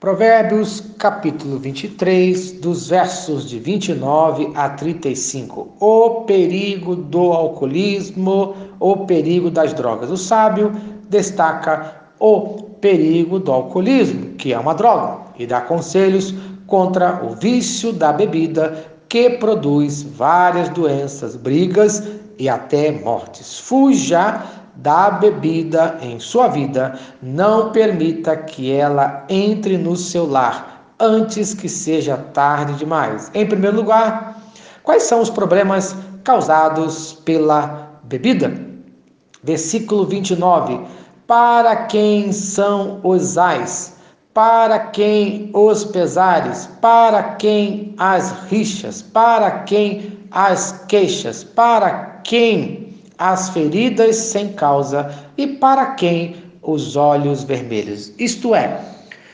Provérbios capítulo 23, dos versos de 29 a 35. O perigo do alcoolismo, o perigo das drogas. O sábio destaca o perigo do alcoolismo, que é uma droga, e dá conselhos contra o vício da bebida, que produz várias doenças, brigas e até mortes. Fuja da bebida em sua vida, não permita que ela entre no seu lar antes que seja tarde demais. Em primeiro lugar, quais são os problemas causados pela bebida? Versículo 29. Para quem são os ais? Para quem os pesares? Para quem as rixas? Para quem as queixas? Para quem as feridas sem causa e para quem os olhos vermelhos. Isto é,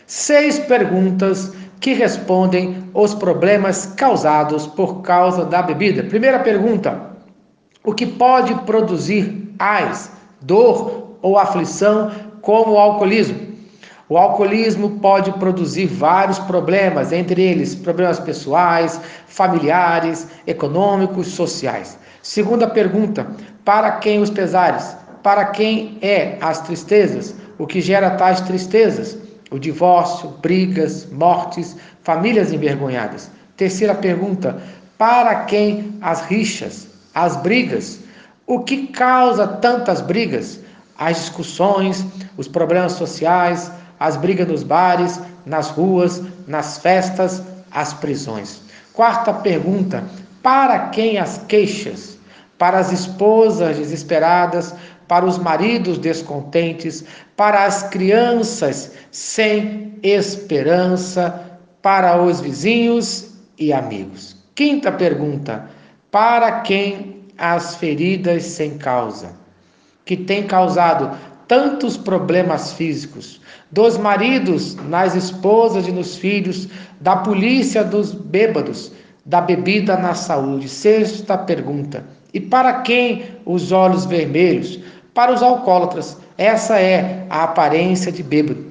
seis perguntas que respondem os problemas causados por causa da bebida. Primeira pergunta: o que pode produzir ais, dor ou aflição como o alcoolismo? O alcoolismo pode produzir vários problemas, entre eles problemas pessoais, familiares, econômicos, sociais. Segunda pergunta: para quem os pesares? Para quem é as tristezas? O que gera tais tristezas? O divórcio, brigas, mortes, famílias envergonhadas. Terceira pergunta: para quem as rixas, as brigas? O que causa tantas brigas? As discussões, os problemas sociais, as brigas nos bares, nas ruas, nas festas, as prisões. Quarta pergunta: para quem as queixas? para as esposas desesperadas, para os maridos descontentes, para as crianças sem esperança, para os vizinhos e amigos. Quinta pergunta: para quem as feridas sem causa, que tem causado tantos problemas físicos, dos maridos nas esposas e nos filhos, da polícia dos bêbados, da bebida na saúde. Sexta pergunta: e para quem os olhos vermelhos? Para os alcoólatras. Essa é a aparência de bêbado.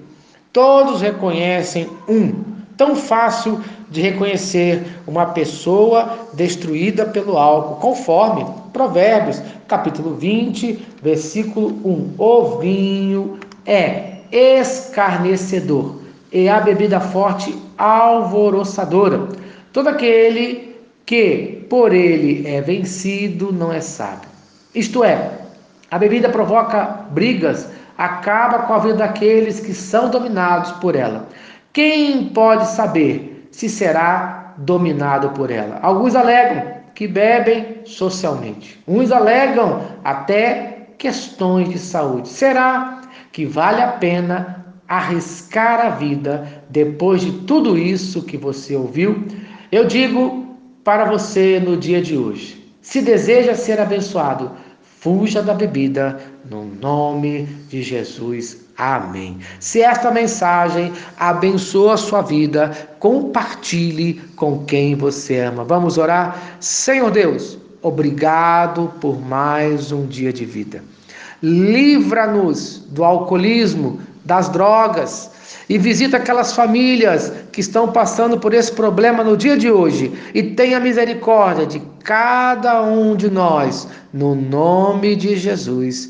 Todos reconhecem um. Tão fácil de reconhecer uma pessoa destruída pelo álcool, conforme Provérbios, capítulo 20, versículo 1. O vinho é escarnecedor e a bebida forte alvoroçadora. Todo aquele que por ele é vencido não é sábio. Isto é, a bebida provoca brigas, acaba com a vida daqueles que são dominados por ela. Quem pode saber se será dominado por ela? Alguns alegam que bebem socialmente. Uns alegam até questões de saúde. Será que vale a pena arriscar a vida depois de tudo isso que você ouviu? Eu digo para você no dia de hoje. Se deseja ser abençoado, fuja da bebida, no nome de Jesus. Amém. Se esta mensagem abençoa a sua vida, compartilhe com quem você ama. Vamos orar? Senhor Deus, obrigado por mais um dia de vida. Livra-nos do alcoolismo, das drogas e visita aquelas famílias que estão passando por esse problema no dia de hoje e tenha misericórdia de cada um de nós, no nome de Jesus.